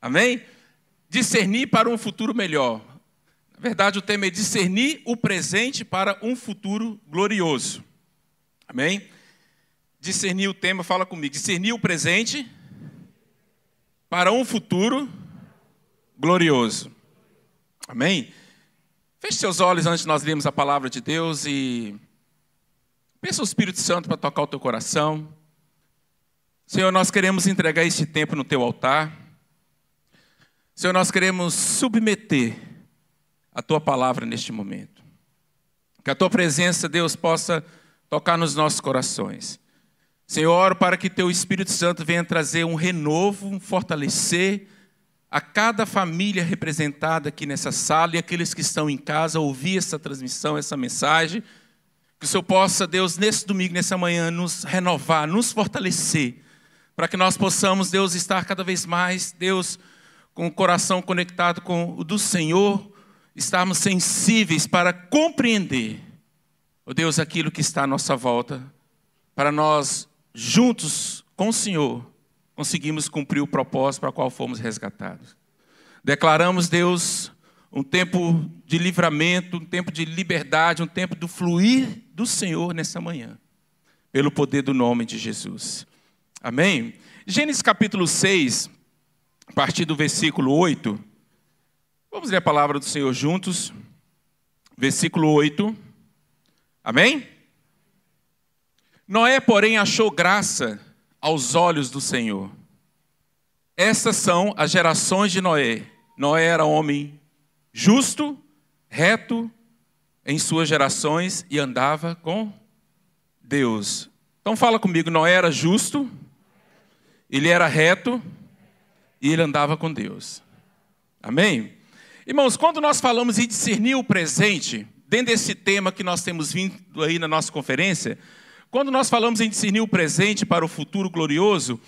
Amém? Discernir para um futuro melhor. Na verdade, o tema é discernir o presente para um futuro glorioso. Amém? Discernir o tema, fala comigo. Discernir o presente para um futuro glorioso. Amém? Feche seus olhos antes de nós lermos a palavra de Deus e peça o Espírito Santo para tocar o teu coração. Senhor, nós queremos entregar este tempo no teu altar. Senhor, nós queremos submeter a tua palavra neste momento. Que a tua presença, Deus, possa tocar nos nossos corações. Senhor, para que teu Espírito Santo venha trazer um renovo, um fortalecer a cada família representada aqui nessa sala e aqueles que estão em casa ouvir essa transmissão, essa mensagem. Que o Senhor possa, Deus, nesse domingo, nessa manhã, nos renovar, nos fortalecer, para que nós possamos, Deus, estar cada vez mais, Deus, com o coração conectado com o do Senhor, estarmos sensíveis para compreender, ó Deus, aquilo que está à nossa volta, para nós, juntos com o Senhor, conseguimos cumprir o propósito para o qual fomos resgatados. Declaramos, Deus, um tempo de livramento, um tempo de liberdade, um tempo do fluir do Senhor nessa manhã, pelo poder do nome de Jesus. Amém? Gênesis capítulo 6, a partir do versículo 8. Vamos ler a palavra do Senhor juntos. Versículo 8. Amém? Noé, porém, achou graça aos olhos do Senhor. Essas são as gerações de Noé. Noé era homem justo, reto em suas gerações e andava com Deus. Então fala comigo, Noé era justo, ele era reto e ele andava com Deus. Amém? Irmãos, quando nós falamos em discernir o presente, dentro desse tema que nós temos vindo aí na nossa conferência, quando nós falamos em discernir o presente para o futuro glorioso,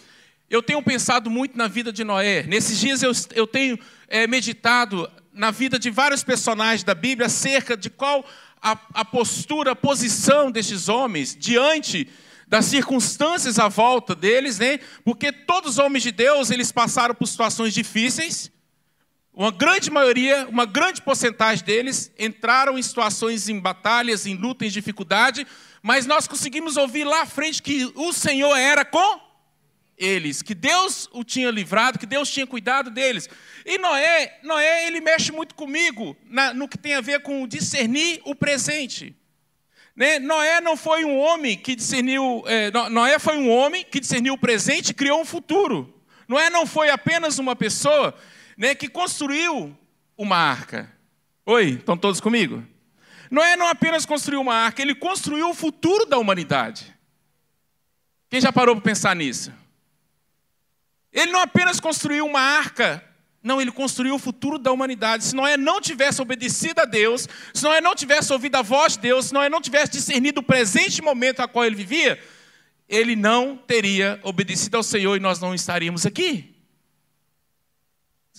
eu tenho pensado muito na vida de Noé. Nesses dias eu, eu tenho é, meditado na vida de vários personagens da Bíblia acerca de qual a, a postura, a posição destes homens diante das circunstâncias à volta deles, né? Porque todos os homens de Deus, eles passaram por situações difíceis. Uma grande maioria, uma grande porcentagem deles entraram em situações em batalhas, em luta, em dificuldade, mas nós conseguimos ouvir lá à frente que o Senhor era com eles, que Deus o tinha livrado, que Deus tinha cuidado deles. E Noé, Noé ele mexe muito comigo na, no que tem a ver com discernir o presente. Né? Noé não foi um homem que discerniu, é, Noé foi um homem que discerniu o presente e criou um futuro. Noé não foi apenas uma pessoa né, que construiu uma arca. Oi, estão todos comigo? Noé não apenas construiu uma arca, ele construiu o futuro da humanidade. Quem já parou para pensar nisso? Ele não apenas construiu uma arca não, ele construiu o futuro da humanidade. Se Noé não tivesse obedecido a Deus, se Noé não tivesse ouvido a voz de Deus, se Noé não tivesse discernido o presente momento a qual ele vivia, ele não teria obedecido ao Senhor e nós não estaríamos aqui.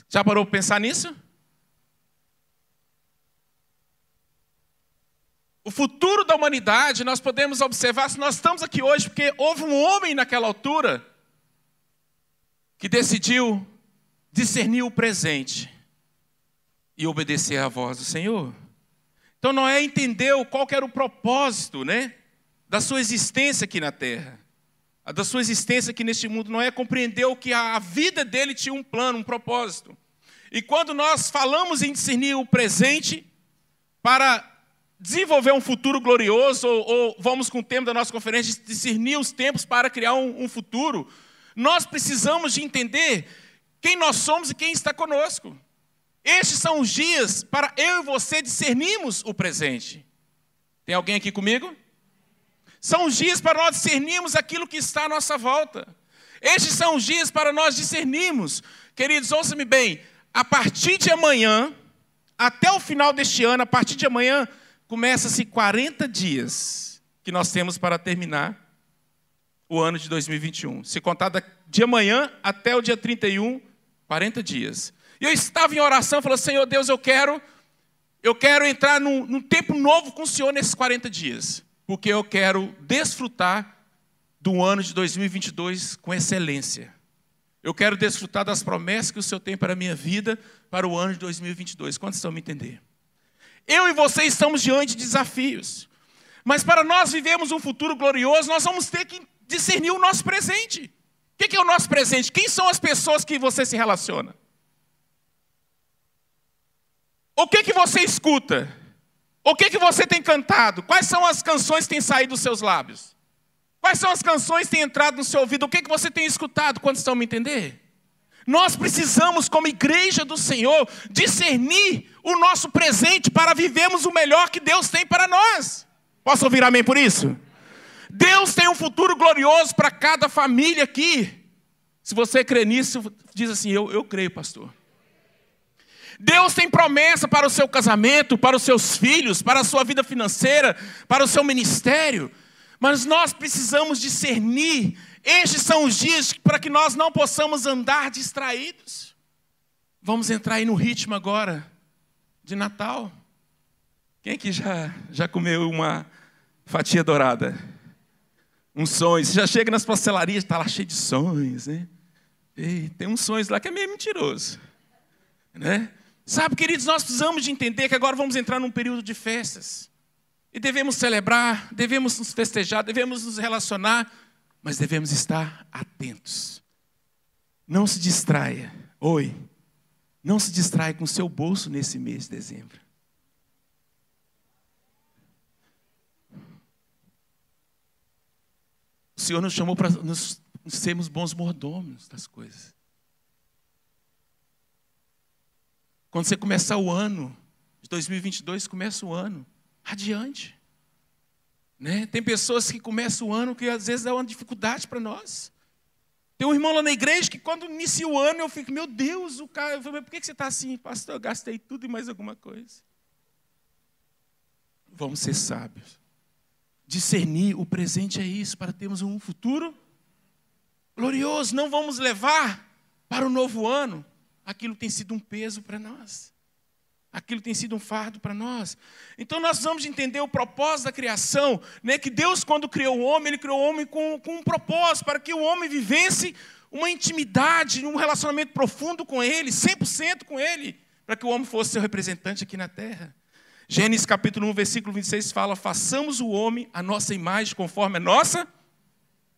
Já parou para pensar nisso? O futuro da humanidade nós podemos observar se nós estamos aqui hoje porque houve um homem naquela altura que decidiu discernir o presente e obedecer à voz do Senhor. Então Noé entendeu qual era o propósito, né, da sua existência aqui na terra. Da sua existência aqui neste mundo. Noé compreendeu que a vida dele tinha um plano, um propósito. E quando nós falamos em discernir o presente para desenvolver um futuro glorioso, ou, ou vamos com o tema da nossa conferência, discernir os tempos para criar um, um futuro, nós precisamos de entender quem nós somos e quem está conosco. Estes são os dias para eu e você discernirmos o presente. Tem alguém aqui comigo? São os dias para nós discernirmos aquilo que está à nossa volta. Estes são os dias para nós discernirmos. Queridos, ouça-me bem. A partir de amanhã, até o final deste ano, a partir de amanhã, começa-se 40 dias que nós temos para terminar o ano de 2021. Se contar de amanhã até o dia 31, 40 dias. E eu estava em oração, falando, Senhor Deus, eu quero, eu quero entrar num, num tempo novo com o Senhor nesses 40 dias. Porque eu quero desfrutar do ano de 2022 com excelência. Eu quero desfrutar das promessas que o Senhor tem para a minha vida para o ano de 2022. Quantos estão me entender? Eu e você estamos diante de desafios. Mas para nós vivermos um futuro glorioso, nós vamos ter que discernir o nosso presente. O que é o nosso presente? Quem são as pessoas que você se relaciona? O que, que você escuta? O que, que você tem cantado? Quais são as canções que têm saído dos seus lábios? Quais são as canções que têm entrado no seu ouvido? O que, que você tem escutado? Quantos estão me entender? Nós precisamos, como igreja do Senhor, discernir o nosso presente para vivermos o melhor que Deus tem para nós. Posso ouvir amém por isso? Deus tem um futuro glorioso para cada família aqui. Se você crê nisso, diz assim: Eu, eu creio, pastor. Deus tem promessa para o seu casamento, para os seus filhos, para a sua vida financeira, para o seu ministério. Mas nós precisamos discernir. Estes são os dias para que nós não possamos andar distraídos. Vamos entrar aí no ritmo agora de Natal. Quem aqui já, já comeu uma fatia dourada? Um sonho. Você já chega nas pastelarias, está lá cheio de sonhos, né? E tem uns sonhos lá que é meio mentiroso. Né? Sabe, queridos, nós precisamos de entender que agora vamos entrar num período de festas. E devemos celebrar, devemos nos festejar, devemos nos relacionar, mas devemos estar atentos. Não se distraia. Oi. Não se distraia com o seu bolso nesse mês de dezembro. O Senhor nos chamou para nos sermos bons mordomos das coisas. Quando você começar o ano de 2022, começa o ano adiante. Né? Tem pessoas que começam o ano que às vezes é uma dificuldade para nós. Tem um irmão lá na igreja que quando inicia o ano eu fico, meu Deus, o cara, eu falei, por que você está assim? Pastor, eu gastei tudo e mais alguma coisa. Vamos ser sábios. Discernir o presente é isso, para termos um futuro glorioso. Não vamos levar para o novo ano aquilo tem sido um peso para nós. Aquilo tem sido um fardo para nós. Então nós vamos entender o propósito da criação, né? que Deus, quando criou o homem, Ele criou o homem com, com um propósito, para que o homem vivesse uma intimidade, um relacionamento profundo com Ele, 100% com Ele, para que o homem fosse seu representante aqui na terra. Gênesis capítulo 1, versículo 26 fala: façamos o homem a nossa imagem, conforme a nossa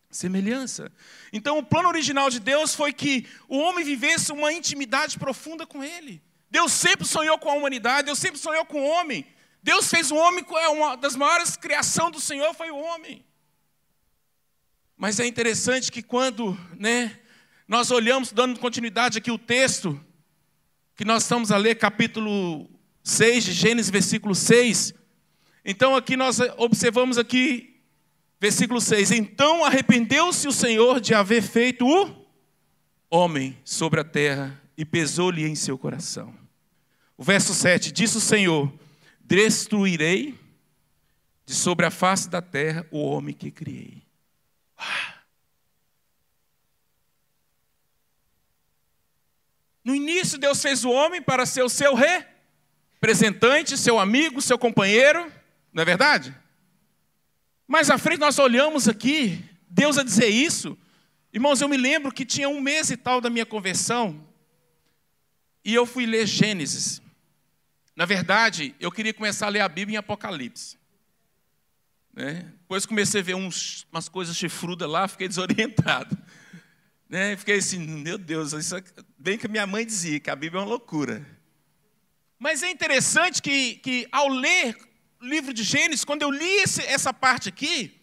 semelhança. Então, o plano original de Deus foi que o homem vivesse uma intimidade profunda com Ele. Deus sempre sonhou com a humanidade, Deus sempre sonhou com o homem. Deus fez o homem, é uma das maiores criações do Senhor foi o homem. Mas é interessante que quando né, nós olhamos, dando continuidade aqui o texto, que nós estamos a ler, capítulo 6 de Gênesis, versículo 6. Então aqui nós observamos aqui Versículo 6: Então arrependeu-se o Senhor de haver feito o homem sobre a terra e pesou-lhe em seu coração. O verso 7: Disse o Senhor: Destruirei de sobre a face da terra o homem que criei. No início, Deus fez o homem para ser o seu representante, seu amigo, seu companheiro, não é verdade? Mais à frente nós olhamos aqui, Deus a dizer isso. Irmãos, eu me lembro que tinha um mês e tal da minha conversão, e eu fui ler Gênesis. Na verdade, eu queria começar a ler a Bíblia em Apocalipse. Né? Depois comecei a ver uns, umas coisas chifrudas lá, fiquei desorientado. Né? Fiquei assim, meu Deus, isso é... bem que minha mãe dizia que a Bíblia é uma loucura. Mas é interessante que, que ao ler livro de Gênesis, quando eu li esse, essa parte aqui,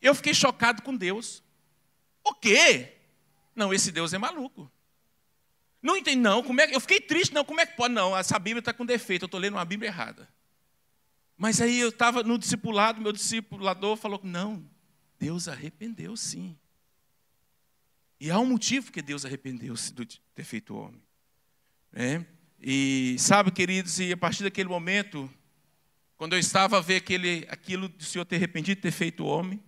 eu fiquei chocado com Deus. O quê? Não, esse Deus é maluco. Não entendi, não. Como é, eu fiquei triste, não. Como é que pode? Não, essa Bíblia está com defeito, eu estou lendo uma Bíblia errada. Mas aí eu estava no discipulado, meu discipulador falou: não, Deus arrependeu sim. E há um motivo que Deus arrependeu-se de ter feito o homem. É? E sabe, queridos, e a partir daquele momento, quando eu estava a ver aquele, aquilo do Senhor ter arrependido de ter feito o homem,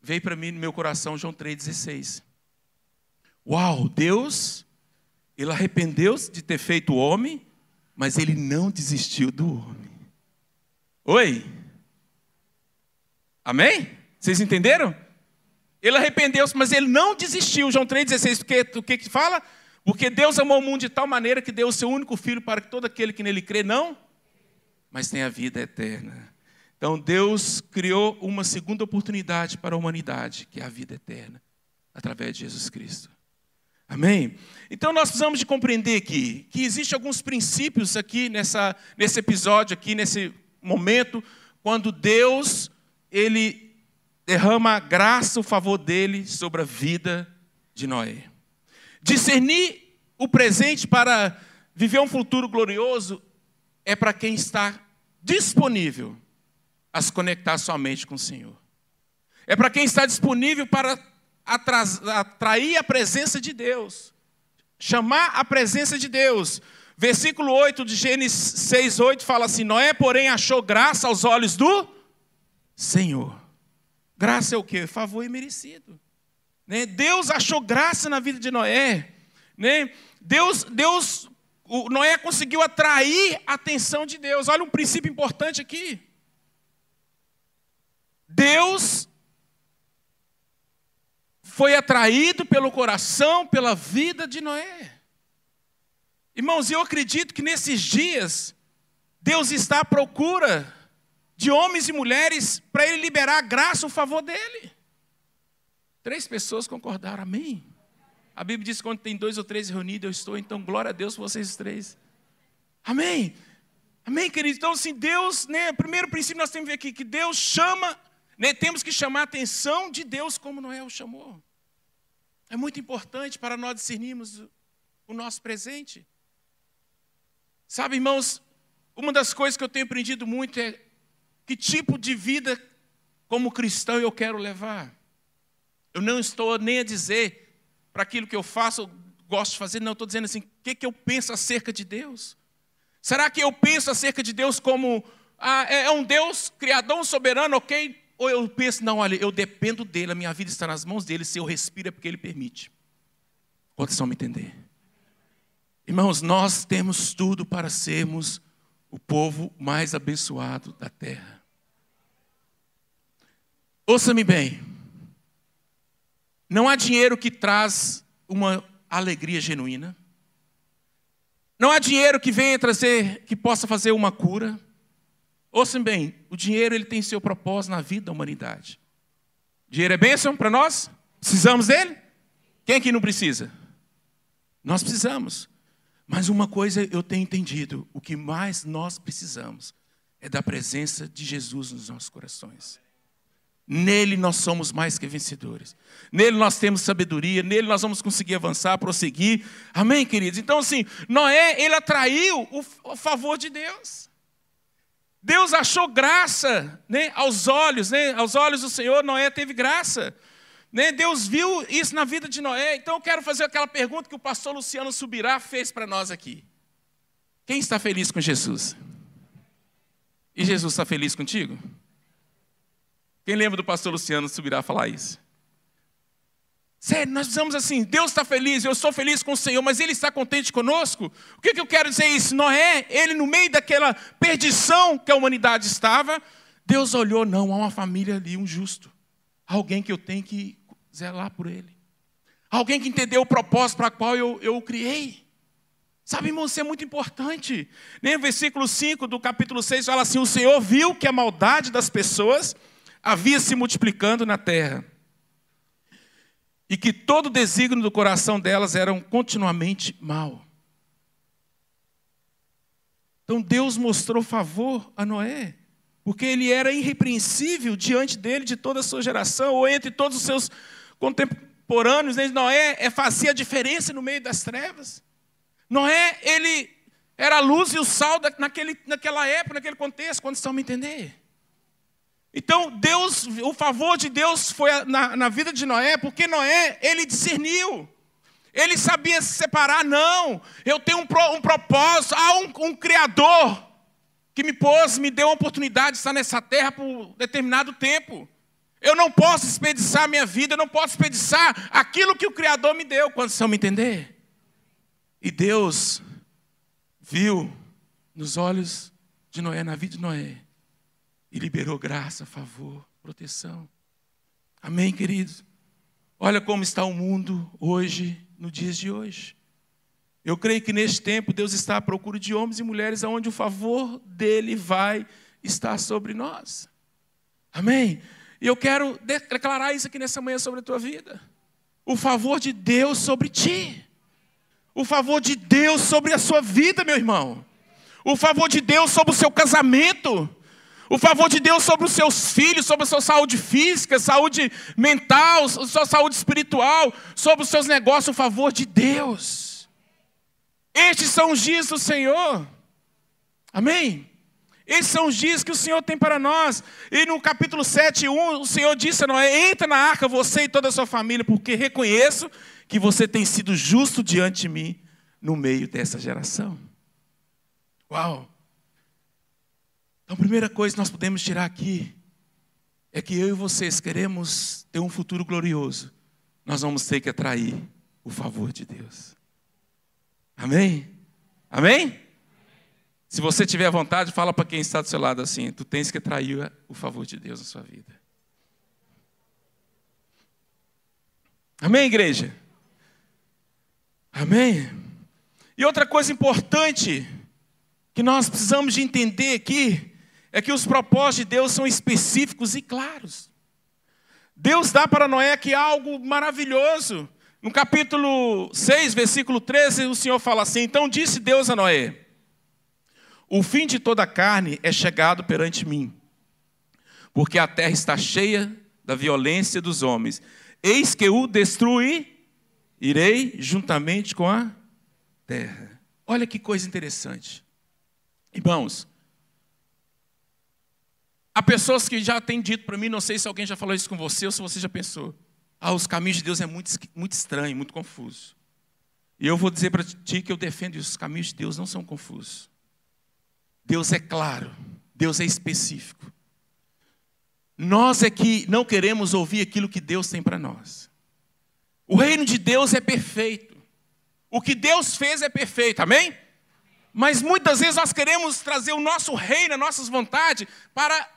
veio para mim no meu coração João 3,16. Uau, Deus, Ele arrependeu-se de ter feito o homem, mas Ele não desistiu do homem. Oi? Amém? Vocês entenderam? Ele arrependeu-se, mas ele não desistiu. João 3,16, o que, que fala? Porque Deus amou o mundo de tal maneira que deu o seu único filho para que todo aquele que nele crê não, mas tenha vida eterna. Então Deus criou uma segunda oportunidade para a humanidade, que é a vida eterna, através de Jesus Cristo. Amém? Então nós precisamos de compreender aqui que existem alguns princípios aqui nessa, nesse episódio, aqui nesse momento, quando Deus ele derrama a graça, o favor dele sobre a vida de Noé. Discernir o presente para viver um futuro glorioso é para quem está disponível a se conectar somente com o Senhor. É para quem está disponível para atrair a presença de Deus, chamar a presença de Deus. Versículo 8 de Gênesis 6, 8 fala assim: Noé, porém, achou graça aos olhos do Senhor. Graça é o que? Favor imerecido. Né? Deus achou graça na vida de Noé. Né? Deus, Deus, o Noé conseguiu atrair a atenção de Deus. Olha um princípio importante aqui. Deus foi atraído pelo coração, pela vida de Noé. Irmãos, eu acredito que nesses dias, Deus está à procura de homens e mulheres para Ele liberar a graça, o favor dEle. Três pessoas concordaram, amém? A Bíblia diz quando tem dois ou três reunidos, eu estou, então glória a Deus por vocês três. Amém? Amém, queridos? Então, assim, Deus, né, primeiro princípio nós temos que ver aqui, que Deus chama, né, temos que chamar a atenção de Deus como Noé o chamou. É muito importante para nós discernirmos o nosso presente. Sabe, irmãos, uma das coisas que eu tenho aprendido muito é que tipo de vida como cristão eu quero levar. Eu não estou nem a dizer para aquilo que eu faço, eu gosto de fazer, não, estou dizendo assim, o que, que eu penso acerca de Deus? Será que eu penso acerca de Deus como ah, é, é um Deus criador, soberano, ok? Ou eu penso, não, olha, eu dependo dele, a minha vida está nas mãos dele, se eu respiro é porque ele permite. Quantos estão me entender? Irmãos, nós temos tudo para sermos o povo mais abençoado da terra. Ouça-me bem. Não há dinheiro que traz uma alegria genuína. Não há dinheiro que venha trazer, que possa fazer uma cura. Ouçam bem, o dinheiro ele tem seu propósito na vida da humanidade. Dinheiro é bênção para nós? Precisamos dele? Quem aqui não precisa? Nós precisamos. Mas uma coisa eu tenho entendido: o que mais nós precisamos é da presença de Jesus nos nossos corações. Nele nós somos mais que vencedores. Nele nós temos sabedoria, nele nós vamos conseguir avançar, prosseguir. Amém, queridos? Então, assim, Noé, ele atraiu o, favor de Deus. Deus achou graça né, aos olhos, né, aos olhos do Senhor, Noé teve graça. Né? Deus viu isso na vida de Noé. Então eu quero fazer aquela pergunta que o pastor Luciano Subirá fez para nós aqui. Quem está feliz com Jesus? E Jesus está feliz contigo? Quem lembra do pastor Luciano Subirá falar isso? Sério, nós precisamos assim, Deus está feliz, eu sou feliz com o Senhor, mas Ele está contente conosco? O que, que eu quero dizer isso? Noé, ele no meio daquela perdição que a humanidade estava, Deus olhou, não, há uma família ali, um justo. Alguém que eu tenho que zelar por ele. Alguém que entendeu o propósito para qual eu, eu o criei. Sabe, irmão, isso é muito importante. Nem o versículo 5 do capítulo 6 fala assim: O Senhor viu que a maldade das pessoas havia se multiplicando na terra, e que todo o desígnio do coração delas era continuamente mal. Então Deus mostrou favor a Noé porque ele era irrepreensível diante dele, de toda a sua geração, ou entre todos os seus contemporâneos. Né? Noé é, fazia a diferença no meio das trevas. Noé, ele era a luz e o sal naquele, naquela época, naquele contexto, quando estão me entender. Então, Deus, o favor de Deus foi na, na vida de Noé, porque Noé, ele discerniu. Ele sabia se separar, não. Eu tenho um, um propósito, há um, um Criador que me pôs, me deu a oportunidade de estar nessa terra por determinado tempo. Eu não posso desperdiçar minha vida, eu não posso desperdiçar aquilo que o Criador me deu, quando vocês me entender? E Deus viu nos olhos de Noé, na vida de Noé, e liberou graça, favor, proteção. Amém, queridos? Olha como está o mundo hoje, no dias de hoje. Eu creio que neste tempo Deus está à procura de homens e mulheres aonde o favor dele vai estar sobre nós. Amém? E eu quero declarar isso aqui nessa manhã sobre a tua vida. O favor de Deus sobre ti. O favor de Deus sobre a sua vida, meu irmão. O favor de Deus sobre o seu casamento. O favor de Deus sobre os seus filhos, sobre a sua saúde física, saúde mental, sua saúde espiritual, sobre os seus negócios, o favor de Deus. Estes são os dias do Senhor. Amém? Esses são os dias que o Senhor tem para nós. E no capítulo 7, 1, o Senhor disse a Noé: Entra na arca, você e toda a sua família, porque reconheço que você tem sido justo diante de mim no meio dessa geração. Uau! Então, a primeira coisa que nós podemos tirar aqui é que eu e vocês queremos ter um futuro glorioso. Nós vamos ter que atrair o favor de Deus. Amém? Amém? Se você tiver vontade, fala para quem está do seu lado assim: tu tens que atrair o favor de Deus na sua vida. Amém, igreja? Amém? E outra coisa importante que nós precisamos de entender aqui é que os propósitos de Deus são específicos e claros. Deus dá para Noé aqui algo maravilhoso. No capítulo 6, versículo 13, o Senhor fala assim: Então disse Deus a Noé: O fim de toda a carne é chegado perante mim, porque a terra está cheia da violência dos homens. Eis que o destruí, irei juntamente com a terra. Olha que coisa interessante. Irmãos, Há pessoas que já têm dito para mim, não sei se alguém já falou isso com você ou se você já pensou. Ah, os caminhos de Deus é muito, muito estranho, muito confuso. E eu vou dizer para ti que eu defendo isso, os caminhos de Deus não são confusos. Deus é claro, Deus é específico. Nós é que não queremos ouvir aquilo que Deus tem para nós. O reino de Deus é perfeito. O que Deus fez é perfeito, amém? Mas muitas vezes nós queremos trazer o nosso reino, as nossas vontades, para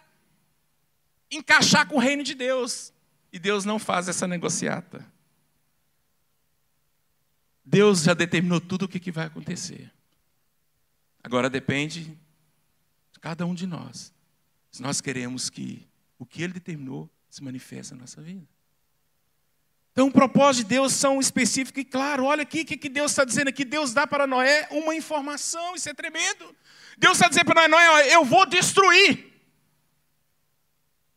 encaixar com o reino de Deus. E Deus não faz essa negociata. Deus já determinou tudo o que vai acontecer. Agora depende de cada um de nós. Se nós queremos que o que Ele determinou se manifeste na nossa vida. Então, o propósito de Deus são específico e claro. Olha aqui o que Deus está dizendo aqui. Deus dá para Noé uma informação, isso é tremendo. Deus está dizendo para Noé: Noé, eu vou destruir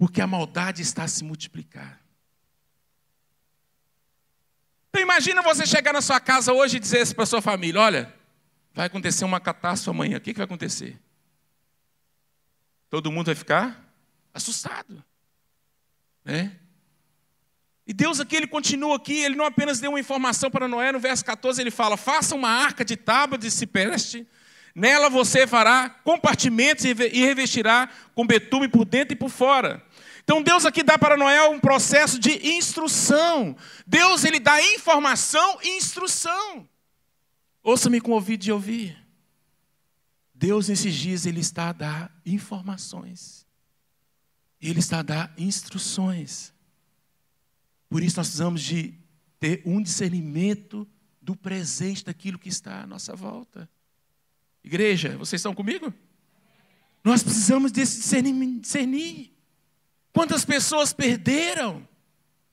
porque a maldade está a se multiplicar. Então imagina você chegar na sua casa hoje e dizer para sua família: olha, vai acontecer uma catástrofe amanhã. O que, que vai acontecer? Todo mundo vai ficar assustado. Né? E Deus aqui, ele continua aqui, ele não apenas deu uma informação para Noé, no verso 14 ele fala: faça uma arca de tábua de cipreste, nela você fará compartimentos e revestirá com betume por dentro e por fora. Então Deus aqui dá para Noé um processo de instrução. Deus ele dá informação e instrução. Ouça-me com o ouvido de ouvir. Deus nesses dias ele está a dar informações. Ele está a dar instruções. Por isso nós precisamos de ter um discernimento do presente daquilo que está à nossa volta. Igreja, vocês estão comigo? Nós precisamos desse discernir. Quantas pessoas perderam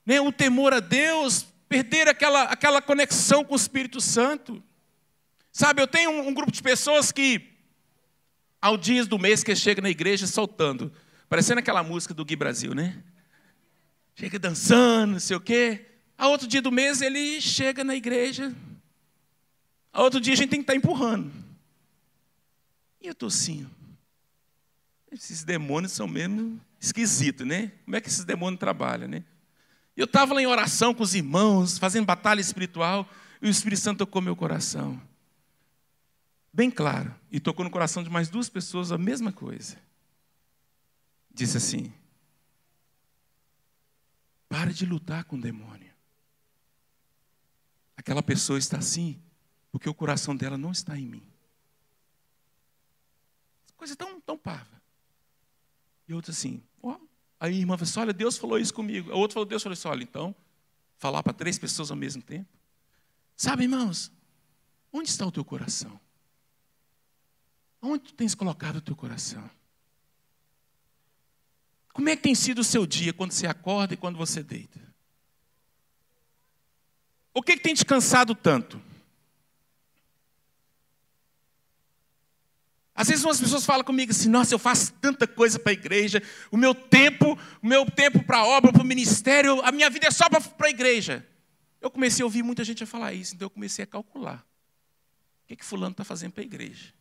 né, o temor a Deus, perderam aquela, aquela conexão com o Espírito Santo? Sabe, eu tenho um, um grupo de pessoas que, ao dias do mês que chega na igreja soltando, parecendo aquela música do Gui Brasil, né? Chega dançando, não sei o quê. A outro dia do mês ele chega na igreja. A outro dia a gente tem que estar empurrando. E eu estou assim. Esses demônios são mesmo esquisito, né? Como é que esses demônios trabalham, né? Eu estava lá em oração com os irmãos, fazendo batalha espiritual, e o Espírito Santo tocou meu coração. Bem claro. E tocou no coração de mais duas pessoas a mesma coisa. Disse assim: Pare de lutar com o demônio. Aquela pessoa está assim, porque o coração dela não está em mim. Coisa tão, tão parva. E outro assim, ó. Aí a irmã falou assim, olha, Deus falou isso comigo. A outra falou, Deus falou assim, olha, então, falar para três pessoas ao mesmo tempo? Sabe, irmãos, onde está o teu coração? Onde tu tens colocado o teu coração? Como é que tem sido o seu dia quando você acorda e quando você deita? O que, que tem te cansado tanto? Às vezes umas pessoas falam comigo assim: "Nossa, eu faço tanta coisa para a igreja, o meu tempo, o meu tempo para a obra, para o ministério, a minha vida é só para a igreja". Eu comecei a ouvir muita gente a falar isso, então eu comecei a calcular. O que que fulano está fazendo para a igreja?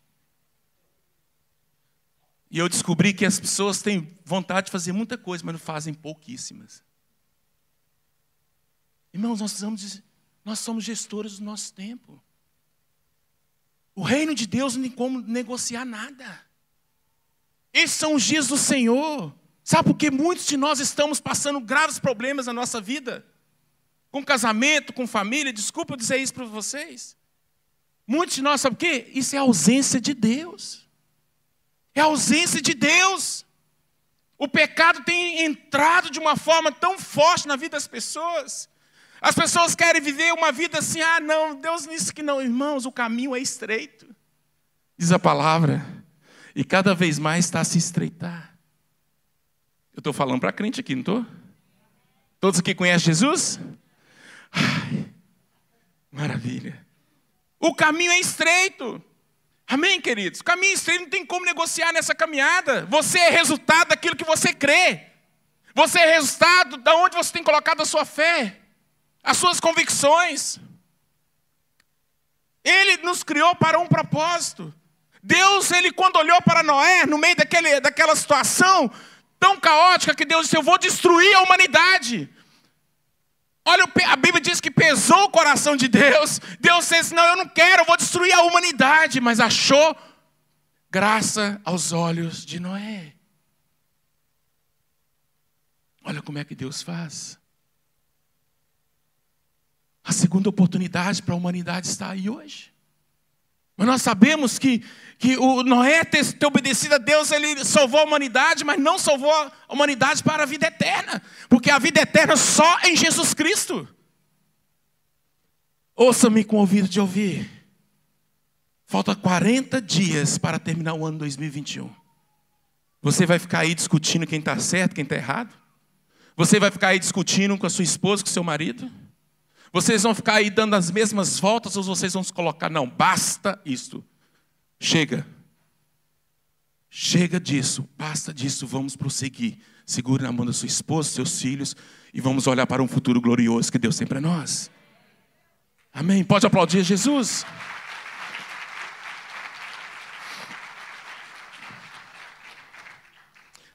E eu descobri que as pessoas têm vontade de fazer muita coisa, mas não fazem pouquíssimas. Irmãos, nós precisamos nós somos gestores do nosso tempo. O reino de Deus não tem como negociar nada. Esses são os dias do Senhor. Sabe por que muitos de nós estamos passando graves problemas na nossa vida? Com casamento, com família, desculpa dizer isso para vocês. Muitos de nós, sabe o quê? Isso é ausência de Deus. É ausência de Deus. O pecado tem entrado de uma forma tão forte na vida das pessoas as pessoas querem viver uma vida assim, ah, não, Deus disse que não. Irmãos, o caminho é estreito. Diz a palavra. E cada vez mais está a se estreitar. Eu estou falando para crente aqui, não estou? Todos aqui conhecem Jesus? Ai, maravilha. O caminho é estreito. Amém, queridos? O caminho é estreito não tem como negociar nessa caminhada. Você é resultado daquilo que você crê. Você é resultado de onde você tem colocado a sua fé as suas convicções. Ele nos criou para um propósito. Deus, ele quando olhou para Noé, no meio daquele, daquela situação tão caótica, que Deus disse: Eu vou destruir a humanidade. Olha, a Bíblia diz que pesou o coração de Deus. Deus disse: Não, eu não quero, eu vou destruir a humanidade. Mas achou graça aos olhos de Noé. Olha como é que Deus faz. A segunda oportunidade para a humanidade está aí hoje. Mas nós sabemos que, que o Noé ter, ter obedecido a Deus, ele salvou a humanidade, mas não salvou a humanidade para a vida eterna. Porque a vida eterna só em Jesus Cristo. Ouça-me com o ouvido de ouvir. Falta 40 dias para terminar o ano 2021. Você vai ficar aí discutindo quem está certo, quem está errado? Você vai ficar aí discutindo com a sua esposa, com o seu marido? Vocês vão ficar aí dando as mesmas voltas ou vocês vão se colocar, não, basta isto. Chega. Chega disso, basta disso, vamos prosseguir. Segure na mão da sua esposa, seus filhos e vamos olhar para um futuro glorioso que Deus tem para nós. Amém. Pode aplaudir Jesus?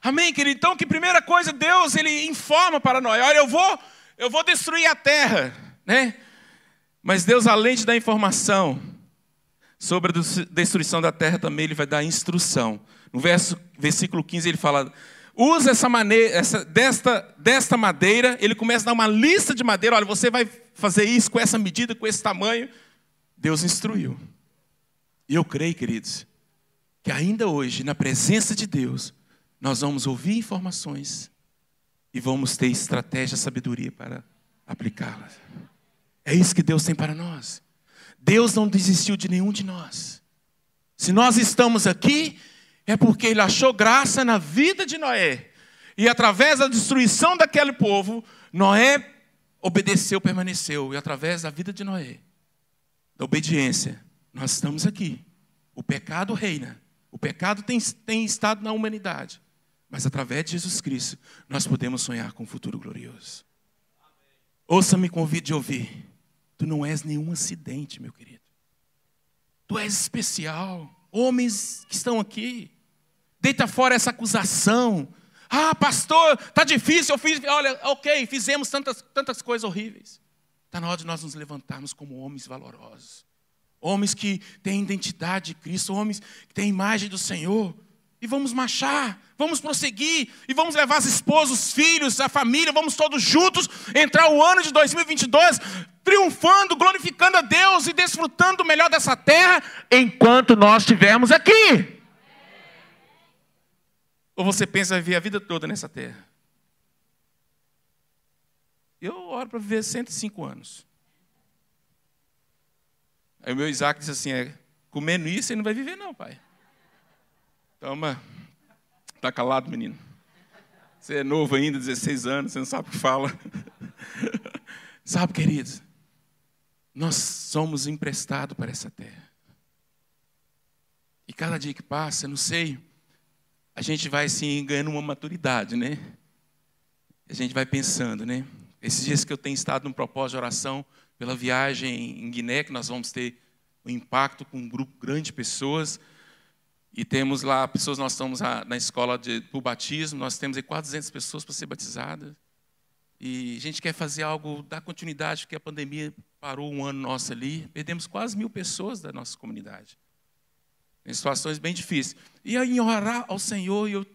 Amém, querido. Então, que primeira coisa Deus ele informa para nós. Olha, eu vou, eu vou destruir a terra né? Mas Deus, além de dar informação sobre a destruição da terra, também ele vai dar instrução. No verso, versículo 15 ele fala: usa essa maneira, essa, desta, desta madeira, ele começa a dar uma lista de madeira, olha, você vai fazer isso com essa medida, com esse tamanho. Deus instruiu. E eu creio, queridos, que ainda hoje, na presença de Deus, nós vamos ouvir informações e vamos ter estratégia, sabedoria para aplicá-las. É isso que Deus tem para nós. Deus não desistiu de nenhum de nós. Se nós estamos aqui, é porque Ele achou graça na vida de Noé. E através da destruição daquele povo, Noé obedeceu, permaneceu. E através da vida de Noé, da obediência, nós estamos aqui. O pecado reina. O pecado tem, tem estado na humanidade. Mas através de Jesus Cristo, nós podemos sonhar com um futuro glorioso. Ouça-me, convide de ouvir. Tu não és nenhum acidente, meu querido. Tu és especial. Homens que estão aqui, deita fora essa acusação. Ah, pastor, tá difícil. Eu fiz, olha, ok, fizemos tantas, tantas coisas horríveis. Está na hora de nós nos levantarmos como homens valorosos, homens que têm identidade de Cristo, homens que têm imagem do Senhor. E vamos marchar, vamos prosseguir, e vamos levar as esposas, os filhos, a família, vamos todos juntos entrar o ano de 2022 triunfando, glorificando a Deus e desfrutando do melhor dessa terra enquanto nós estivermos aqui. Ou você pensa viver a vida toda nessa terra? Eu oro para viver 105 anos. Aí o meu Isaac disse assim: é, comendo isso, você não vai viver, não, pai. Toma. Está calado, menino. Você é novo ainda, 16 anos, você não sabe o que fala. sabe, queridos, nós somos emprestados para essa terra. E cada dia que passa, não sei, a gente vai assim ganhando uma maturidade, né? A gente vai pensando, né? Esses dias que eu tenho estado num propósito de oração pela viagem em Guiné, que nós vamos ter um impacto com um grupo grande de pessoas. E temos lá pessoas, nós estamos na escola do batismo, nós temos aí quase 200 pessoas para ser batizadas. E a gente quer fazer algo, dar continuidade, porque a pandemia parou um ano nosso ali, perdemos quase mil pessoas da nossa comunidade. Em situações bem difíceis. E aí, em orar ao Senhor, eu,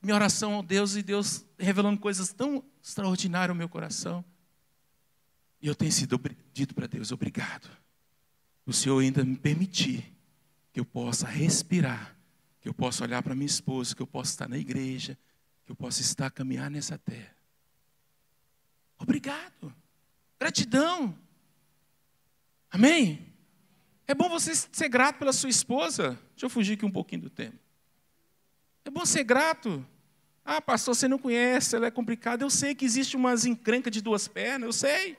minha oração ao Deus, e Deus revelando coisas tão extraordinárias ao meu coração. E eu tenho sido dito para Deus, obrigado. O Senhor ainda me permitir que eu possa respirar que eu possa olhar para minha esposa, que eu possa estar na igreja, que eu possa estar a caminhar nessa terra. Obrigado. Gratidão. Amém? É bom você ser grato pela sua esposa. Deixa eu fugir aqui um pouquinho do tema. É bom ser grato. Ah, pastor, você não conhece, ela é complicada. Eu sei que existe umas encrencas de duas pernas, eu sei.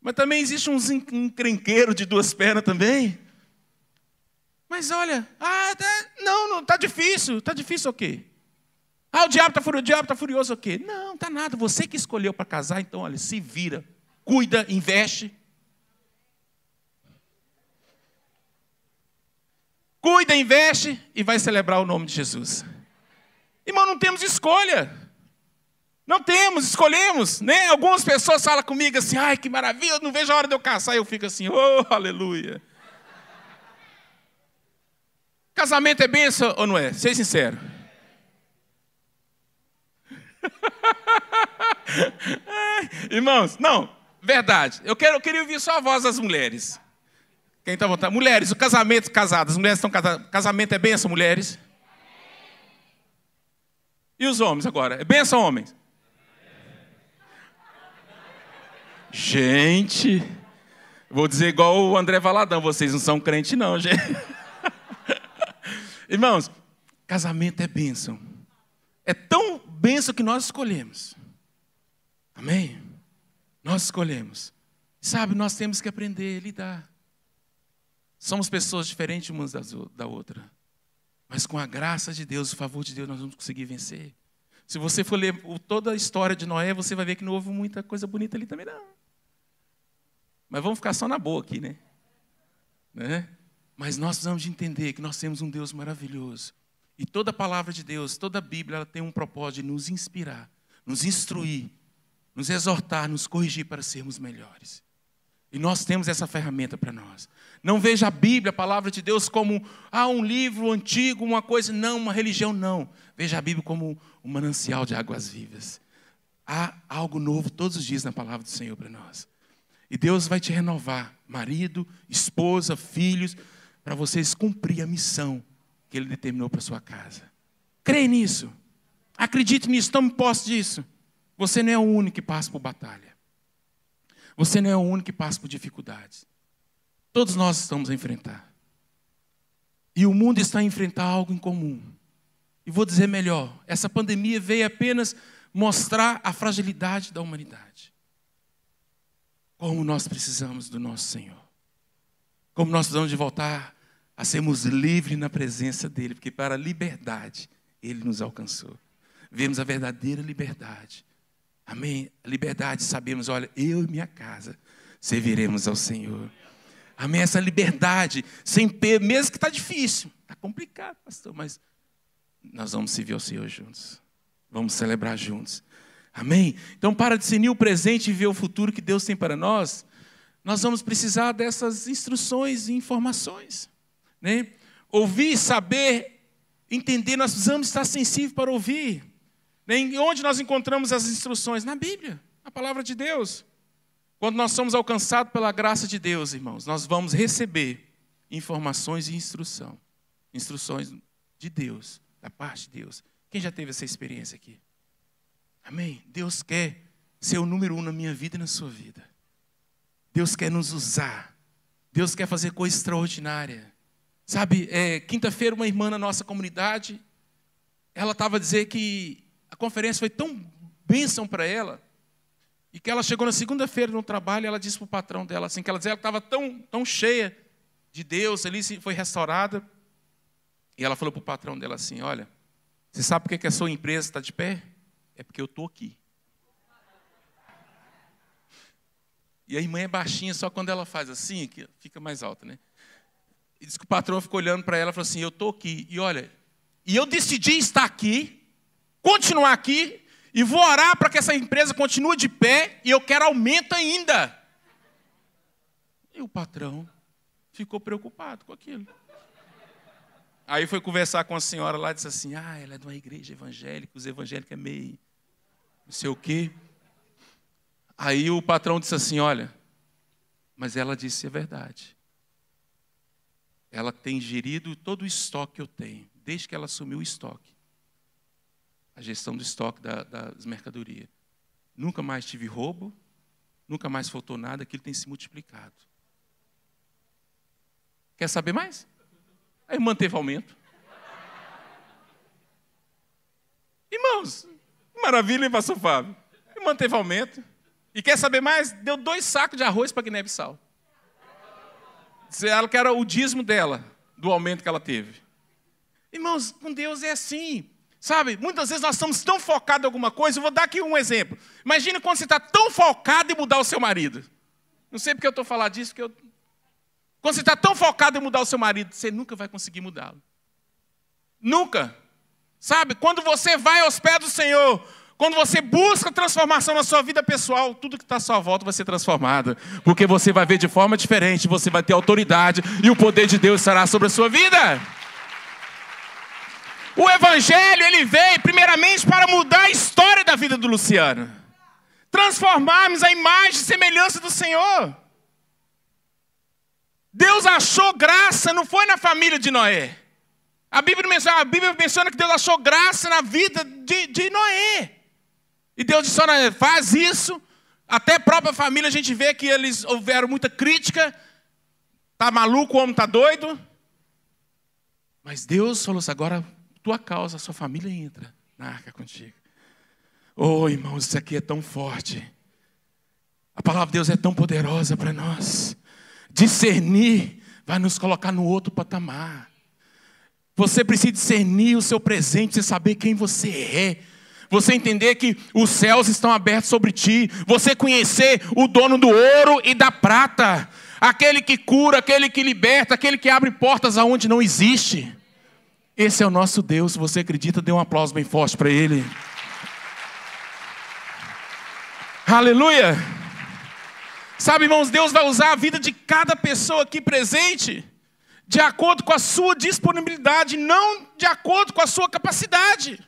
Mas também existe uns encrenqueiros de duas pernas também. Mas olha, ah, tá, não, não, tá difícil. Tá difícil o quê? Ah, o diabo está furioso, o diabo está furioso o quê? Não, tá nada. Você que escolheu para casar, então, olha, se vira, cuida, investe. Cuida, investe e vai celebrar o nome de Jesus. Irmão, não temos escolha. Não temos, escolhemos. Né? Algumas pessoas falam comigo assim, ai, que maravilha, eu não vejo a hora de eu casar. Eu fico assim, oh, aleluia. Casamento é benção ou não é? Seja sincero. Irmãos, não, verdade. Eu, quero, eu queria ouvir só a voz das mulheres. Quem está voltando? Mulheres, o casamento casado. As mulheres estão casadas. Casamento é benção, mulheres? E os homens agora? É benção, homens? Gente, vou dizer igual o André Valadão, vocês não são crente não, gente. Irmãos, casamento é bênção. É tão bênção que nós escolhemos. Amém? Nós escolhemos. Sabe, nós temos que aprender a lidar. Somos pessoas diferentes umas da outra. Mas com a graça de Deus, o favor de Deus, nós vamos conseguir vencer. Se você for ler toda a história de Noé, você vai ver que não houve muita coisa bonita ali também, não. Mas vamos ficar só na boa aqui, né? né? Mas nós precisamos de entender que nós temos um Deus maravilhoso. E toda a palavra de Deus, toda a Bíblia, ela tem um propósito de nos inspirar, nos instruir, nos exortar, nos corrigir para sermos melhores. E nós temos essa ferramenta para nós. Não veja a Bíblia, a palavra de Deus, como ah, um livro antigo, uma coisa, não, uma religião, não. Veja a Bíblia como um manancial de águas vivas. Há algo novo todos os dias na palavra do Senhor para nós. E Deus vai te renovar, marido, esposa, filhos, para vocês cumprir a missão que Ele determinou para sua casa. Creia nisso. Acredite nisso, tome posse disso. Você não é o único que passa por batalha. Você não é o único que passa por dificuldades. Todos nós estamos a enfrentar. E o mundo está a enfrentar algo em comum. E vou dizer melhor: essa pandemia veio apenas mostrar a fragilidade da humanidade. Como nós precisamos do nosso Senhor. Como nós precisamos de voltar a sermos livres na presença dEle, porque para a liberdade Ele nos alcançou. Vemos a verdadeira liberdade. Amém? A liberdade, sabemos, olha, eu e minha casa serviremos ao Senhor. Amém? Essa liberdade, sem peso, mesmo que está difícil, está complicado, pastor, mas nós vamos servir ao Senhor juntos. Vamos celebrar juntos. Amém? Então, para discernir o presente e ver o futuro que Deus tem para nós, nós vamos precisar dessas instruções e informações. Né? Ouvir, saber, entender, nós precisamos estar sensíveis para ouvir. Né? E onde nós encontramos as instruções? Na Bíblia, a palavra de Deus. Quando nós somos alcançados pela graça de Deus, irmãos, nós vamos receber informações e instrução. Instruções de Deus, da parte de Deus. Quem já teve essa experiência aqui? Amém? Deus quer ser o número um na minha vida e na sua vida. Deus quer nos usar. Deus quer fazer coisa extraordinária. Sabe, é, quinta-feira, uma irmã na nossa comunidade, ela estava a dizer que a conferência foi tão bênção para ela, e que ela chegou na segunda-feira no trabalho e ela disse para o patrão dela assim, que ela dizia estava tão, tão cheia de Deus, ali foi restaurada. E ela falou para o patrão dela assim: Olha, você sabe por que a sua empresa está de pé? É porque eu estou aqui. E a irmã é baixinha, só quando ela faz assim, que fica mais alta, né? E diz que o patrão ficou olhando para ela e falou assim: Eu estou aqui. E olha, e eu decidi estar aqui, continuar aqui, e vou orar para que essa empresa continue de pé e eu quero aumento ainda. E o patrão ficou preocupado com aquilo. Aí foi conversar com a senhora lá e disse assim: Ah, ela é de uma igreja evangélica, os evangélicos é meio não sei o quê. Aí o patrão disse assim: Olha, mas ela disse a verdade. Ela tem gerido todo o estoque que eu tenho, desde que ela assumiu o estoque a gestão do estoque da, das mercadorias. Nunca mais tive roubo, nunca mais faltou nada, aquilo tem se multiplicado. Quer saber mais? Aí manteve aumento. Irmãos, maravilha, hein, pastor Fábio? E manteve aumento. E quer saber mais? Deu dois sacos de arroz para Guiné-Bissau. Ela que era o dízimo dela, do aumento que ela teve. Irmãos, com Deus é assim. Sabe, muitas vezes nós estamos tão focados em alguma coisa. Eu vou dar aqui um exemplo. Imagina quando você está tão focado em mudar o seu marido. Não sei porque eu estou falando disso, porque eu... Quando você está tão focado em mudar o seu marido, você nunca vai conseguir mudá-lo. Nunca. Sabe, quando você vai aos pés do Senhor, quando você busca transformação na sua vida pessoal, tudo que está à sua volta vai ser transformado. Porque você vai ver de forma diferente, você vai ter autoridade e o poder de Deus estará sobre a sua vida. O evangelho ele veio primeiramente para mudar a história da vida do Luciano. Transformarmos a imagem e semelhança do Senhor. Deus achou graça, não foi na família de Noé. A Bíblia menciona, a Bíblia menciona que Deus achou graça na vida de, de Noé. E Deus disse: Noé, faz isso. Até a própria família a gente vê que eles houveram muita crítica. Tá maluco, o homem tá doido. Mas Deus falou assim: agora tua causa, a sua família entra na arca contigo. Oh, irmãos, isso aqui é tão forte. A palavra de Deus é tão poderosa para nós. Discernir vai nos colocar no outro patamar. Você precisa discernir o seu presente, você saber quem você é. Você entender que os céus estão abertos sobre ti. Você conhecer o dono do ouro e da prata. Aquele que cura, aquele que liberta, aquele que abre portas aonde não existe. Esse é o nosso Deus. Se você acredita, dê um aplauso bem forte para Ele. Aleluia! Sabe, irmãos, Deus vai usar a vida de cada pessoa aqui presente de acordo com a sua disponibilidade, não de acordo com a sua capacidade.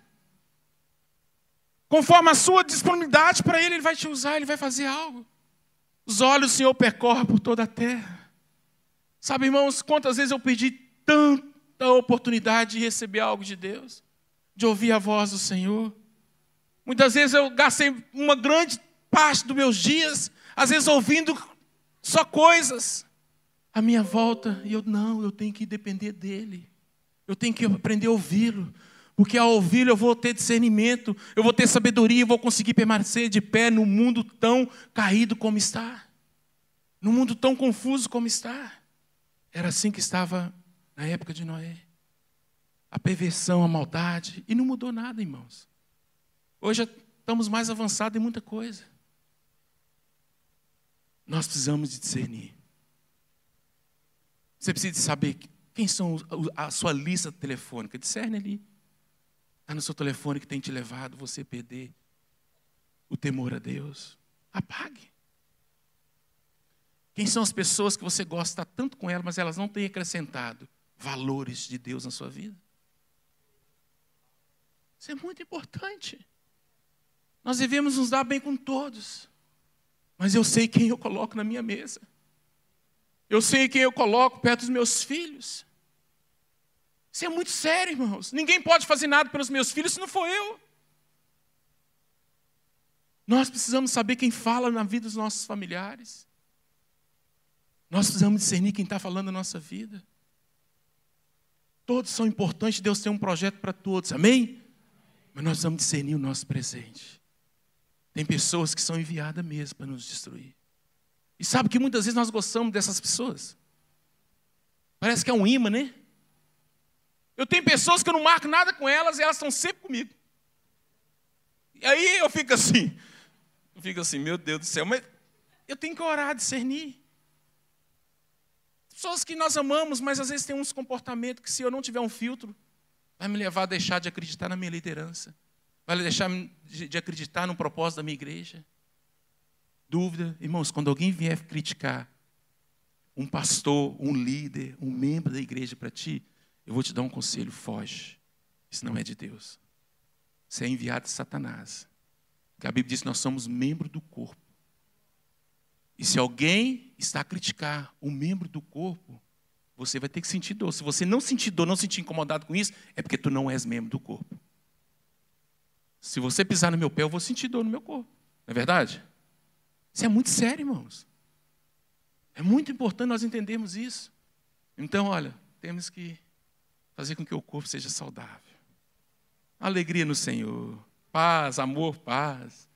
Conforme a sua disponibilidade para Ele, Ele vai te usar, Ele vai fazer algo. Os olhos do Senhor percorrem por toda a terra. Sabe, irmãos, quantas vezes eu pedi tanto da oportunidade de receber algo de Deus, de ouvir a voz do Senhor. Muitas vezes eu gastei uma grande parte dos meus dias, às vezes ouvindo só coisas à minha volta, e eu não, eu tenho que depender dele. Eu tenho que aprender a ouvi-lo, porque ao ouvi-lo eu vou ter discernimento, eu vou ter sabedoria, eu vou conseguir permanecer de pé no mundo tão caído como está, no mundo tão confuso como está. Era assim que estava na época de Noé. A perversão, a maldade, e não mudou nada, irmãos. Hoje estamos mais avançados em muita coisa. Nós precisamos de discernir. Você precisa saber quem são a sua lista telefônica. Discerne ali. Está no seu telefone que tem te levado você perder o temor a Deus. Apague. Quem são as pessoas que você gosta tanto com elas, mas elas não têm acrescentado valores de Deus na sua vida. Isso é muito importante. Nós devemos nos dar bem com todos. Mas eu sei quem eu coloco na minha mesa. Eu sei quem eu coloco perto dos meus filhos. Isso é muito sério, irmãos. Ninguém pode fazer nada pelos meus filhos se não for eu. Nós precisamos saber quem fala na vida dos nossos familiares. Nós precisamos discernir quem está falando na nossa vida. Todos são importantes, Deus tem um projeto para todos, amém? Mas nós precisamos discernir o nosso presente. Tem pessoas que são enviadas mesmo para nos destruir. E sabe que muitas vezes nós gostamos dessas pessoas? Parece que é um imã, né? Eu tenho pessoas que eu não marco nada com elas e elas estão sempre comigo. E aí eu fico assim, eu fico assim, meu Deus do céu, mas eu tenho que orar, discernir. Pessoas que nós amamos, mas às vezes tem uns comportamentos que se eu não tiver um filtro, vai me levar a deixar de acreditar na minha liderança, vai deixar de acreditar no propósito da minha igreja. Dúvida, irmãos, quando alguém vier criticar um pastor, um líder, um membro da igreja para ti, eu vou te dar um conselho: foge. Isso não é de Deus. Você é enviado de Satanás. Porque a Bíblia diz que nós somos membro do corpo. E se alguém está a criticar um membro do corpo, você vai ter que sentir dor. Se você não sentir dor, não sentir incomodado com isso, é porque tu não és membro do corpo. Se você pisar no meu pé, eu vou sentir dor no meu corpo. Não é verdade? Isso é muito sério, irmãos. É muito importante nós entendermos isso. Então, olha, temos que fazer com que o corpo seja saudável. Alegria no Senhor, paz, amor, paz.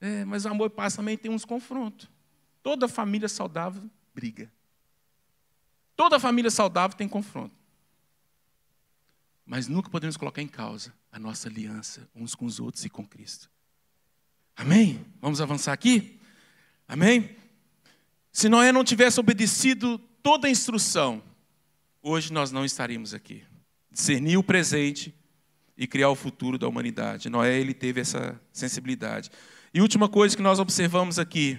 É, mas o amor e paz também tem uns confrontos. Toda família saudável briga. Toda família saudável tem confronto. Mas nunca podemos colocar em causa a nossa aliança uns com os outros e com Cristo. Amém? Vamos avançar aqui? Amém? Se Noé não tivesse obedecido toda a instrução, hoje nós não estaríamos aqui. Discernir o presente e criar o futuro da humanidade. Noé ele teve essa sensibilidade. E última coisa que nós observamos aqui,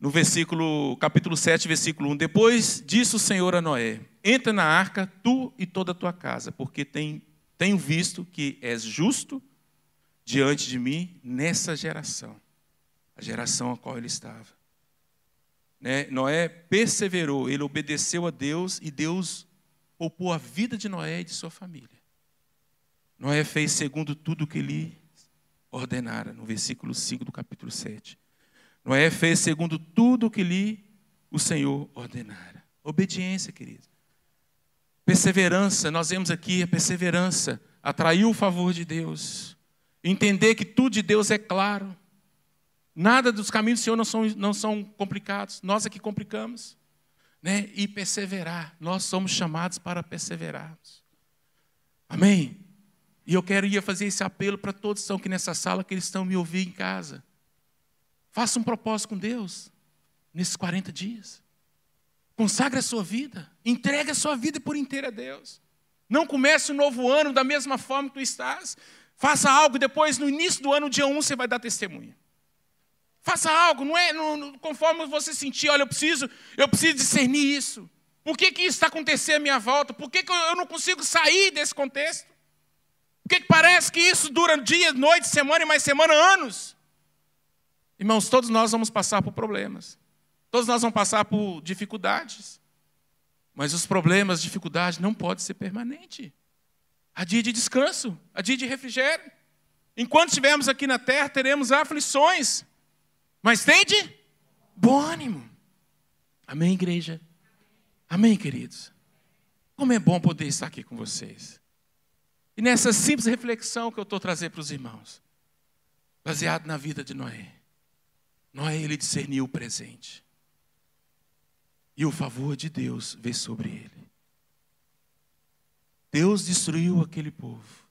no versículo, capítulo 7, versículo 1. Depois disse o Senhor a Noé: Entra na arca, tu e toda a tua casa, porque tem, tenho visto que és justo diante de mim nessa geração, a geração a qual ele estava. Né? Noé perseverou, ele obedeceu a Deus e Deus poupou a vida de Noé e de sua família. Noé fez segundo tudo o que lhe ordenara, no versículo 5 do capítulo 7. Noé fez segundo tudo o que lhe o Senhor ordenara. Obediência, querido. Perseverança, nós vemos aqui a perseverança, atraiu o favor de Deus. Entender que tudo de Deus é claro. Nada dos caminhos do Senhor não são, não são complicados, nós é que complicamos. Né? E perseverar, nós somos chamados para perseverarmos. Amém? E eu queria fazer esse apelo para todos que estão aqui nessa sala, que eles estão me ouvindo em casa. Faça um propósito com Deus nesses 40 dias. Consagre a sua vida. Entregue a sua vida por inteira a Deus. Não comece o novo ano da mesma forma que tu estás. Faça algo, depois, no início do ano, dia 1, você vai dar testemunha. Faça algo, não é no, conforme você sentir, olha, eu preciso, eu preciso discernir isso. Por que, que isso está acontecendo à minha volta? Por que, que eu, eu não consigo sair desse contexto? Por que, que parece que isso dura dias, noites, semana e mais semana, anos? Irmãos, todos nós vamos passar por problemas. Todos nós vamos passar por dificuldades. Mas os problemas, dificuldades não podem ser permanentes. Há dia de descanso, há dia de refrigério. Enquanto estivermos aqui na terra, teremos aflições. Mas tende bom ânimo. Amém, igreja? Amém, queridos? Como é bom poder estar aqui com vocês. E nessa simples reflexão que eu estou trazendo para os irmãos, baseado na vida de Noé. Noé, ele discerniu o presente. E o favor de Deus veio sobre ele. Deus destruiu aquele povo.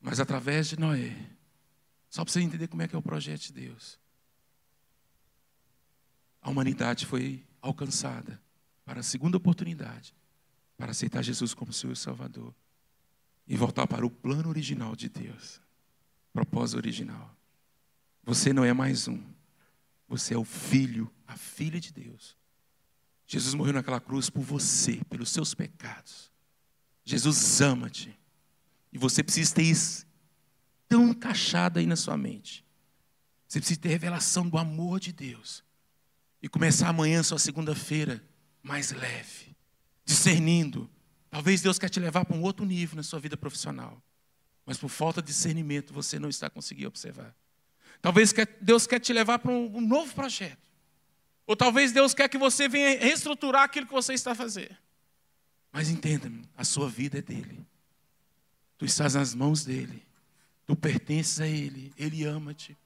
Mas através de Noé, só para você entender como é que é o projeto de Deus. A humanidade foi alcançada para a segunda oportunidade para aceitar Jesus como seu Salvador e voltar para o plano original de Deus, propósito original. Você não é mais um. Você é o filho, a filha de Deus. Jesus morreu naquela cruz por você, pelos seus pecados. Jesus ama-te. E você precisa ter isso tão encaixado aí na sua mente. Você precisa ter revelação do amor de Deus. E começar amanhã, sua segunda-feira, mais leve, discernindo. Talvez Deus quer te levar para um outro nível na sua vida profissional. Mas por falta de discernimento, você não está conseguindo observar. Talvez Deus quer te levar para um novo projeto. Ou talvez Deus quer que você venha reestruturar aquilo que você está fazendo. Mas entenda, a sua vida é dele. Tu estás nas mãos dele. Tu pertences a ele. Ele ama-te.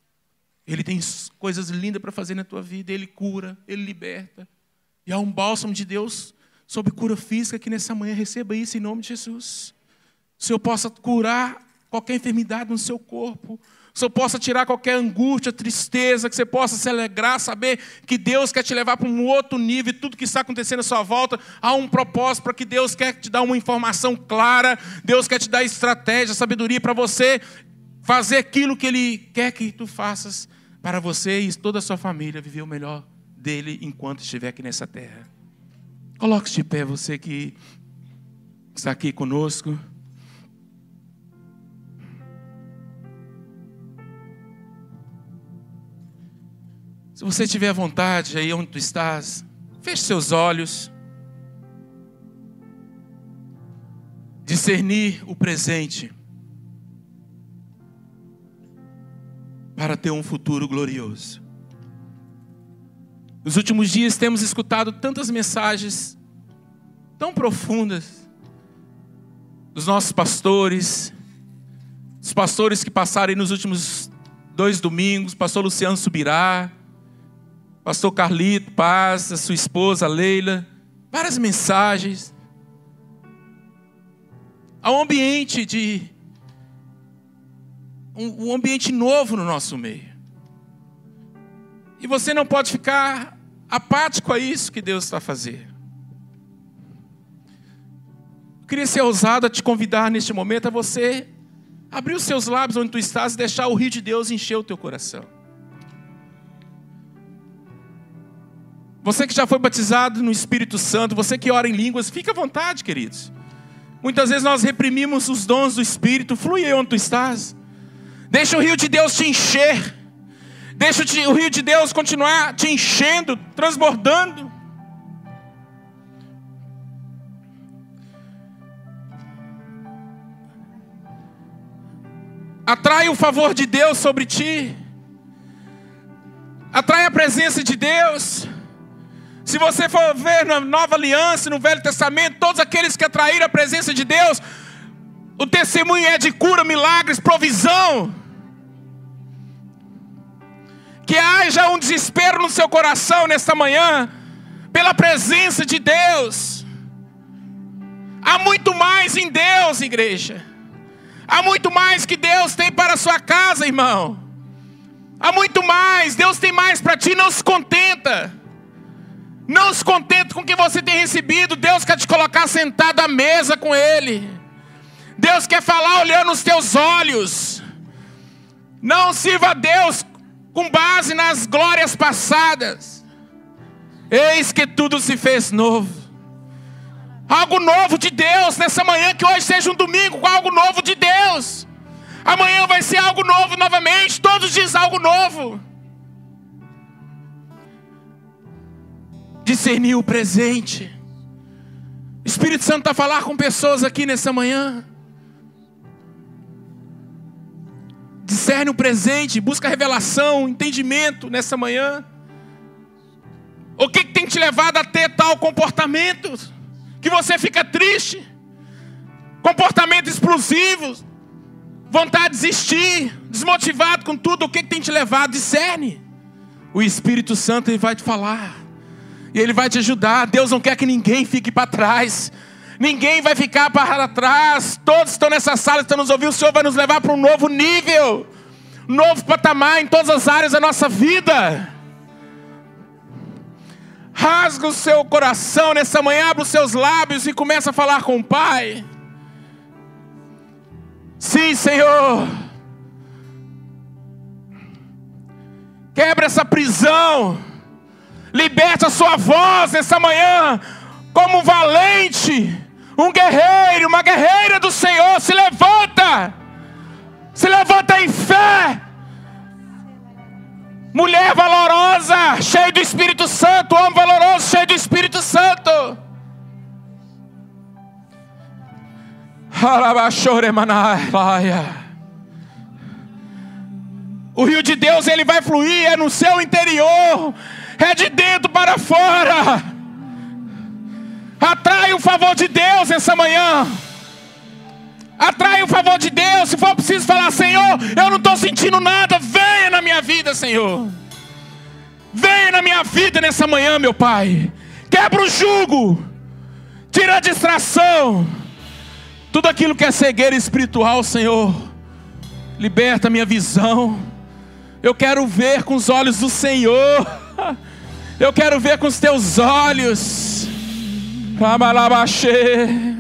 Ele tem coisas lindas para fazer na tua vida. Ele cura, ele liberta. E há um bálsamo de Deus sobre cura física que nessa manhã receba isso em nome de Jesus. O Senhor possa curar qualquer enfermidade no seu corpo. O Senhor possa tirar qualquer angústia, tristeza, que você possa se alegrar, saber que Deus quer te levar para um outro nível, e tudo que está acontecendo à sua volta, há um propósito para que Deus quer te dar uma informação clara, Deus quer te dar estratégia, sabedoria para você fazer aquilo que Ele quer que tu faças para você e toda a sua família viver o melhor dele enquanto estiver aqui nessa terra. Coloque-se de pé, você que está aqui conosco. Se você tiver vontade aí onde tu estás, feche seus olhos. Discernir o presente para ter um futuro glorioso. Nos últimos dias temos escutado tantas mensagens tão profundas dos nossos pastores, dos pastores que passaram nos últimos dois domingos, pastor Luciano Subirá, pastor Carlito Paz, a sua esposa Leila, várias mensagens. Há um ambiente de um, um ambiente novo no nosso meio. E você não pode ficar apático a isso que Deus está fazendo. Eu queria ser ousado a te convidar neste momento a você abrir os seus lábios onde tu estás e deixar o rio de Deus encher o teu coração. Você que já foi batizado no Espírito Santo, você que ora em línguas, fica à vontade, queridos. Muitas vezes nós reprimimos os dons do Espírito, flui onde tu estás. Deixa o rio de Deus te encher. Deixa o rio de Deus continuar te enchendo, transbordando. Atrai o favor de Deus sobre ti. Atrai a presença de Deus. Se você for ver na Nova Aliança, no Velho Testamento, todos aqueles que atraíram a presença de Deus, o testemunho é de cura, milagres, provisão que haja um desespero no seu coração nesta manhã, pela presença de Deus. Há muito mais em Deus, igreja. Há muito mais que Deus tem para a sua casa, irmão. Há muito mais, Deus tem mais para ti, não se contenta. Não se contenta com o que você tem recebido, Deus quer te colocar sentado à mesa com Ele. Deus quer falar olhando os teus olhos. Não sirva a Deus com base nas glórias passadas. Eis que tudo se fez novo. Algo novo de Deus nessa manhã, que hoje seja um domingo com algo novo de Deus. Amanhã vai ser algo novo novamente, todos os dias algo novo. Discernir o presente. O Espírito Santo está falar com pessoas aqui nessa manhã. discerne o presente, busca revelação, entendimento nessa manhã. O que, que tem te levado a ter tal comportamento? Que você fica triste, comportamentos explosivos, vontade de desistir, desmotivado com tudo. O que, que tem te levado? Discerne. O Espírito Santo vai te falar, e ele vai te ajudar. Deus não quer que ninguém fique para trás. Ninguém vai ficar para trás. Todos estão nessa sala, estão nos ouvindo. O Senhor vai nos levar para um novo nível, novo patamar em todas as áreas da nossa vida. Rasga o seu coração nessa manhã, abre os seus lábios e começa a falar com o Pai. Sim, Senhor. Quebra essa prisão. Liberta a sua voz nessa manhã como valente um guerreiro, uma guerreira do Senhor se levanta, se levanta em fé. Mulher valorosa, cheia do Espírito Santo, homem valoroso, cheio do Espírito Santo. O rio de Deus ele vai fluir, é no seu interior, é de dentro para fora. Atrai o favor de Deus essa manhã. Atrai o favor de Deus. Se for preciso falar, Senhor, eu não estou sentindo nada, venha na minha vida, Senhor. Venha na minha vida nessa manhã, meu Pai. Quebra o jugo, tira a distração. Tudo aquilo que é cegueira espiritual, Senhor, liberta a minha visão. Eu quero ver com os olhos do Senhor. Eu quero ver com os teus olhos. Ramalabaxê.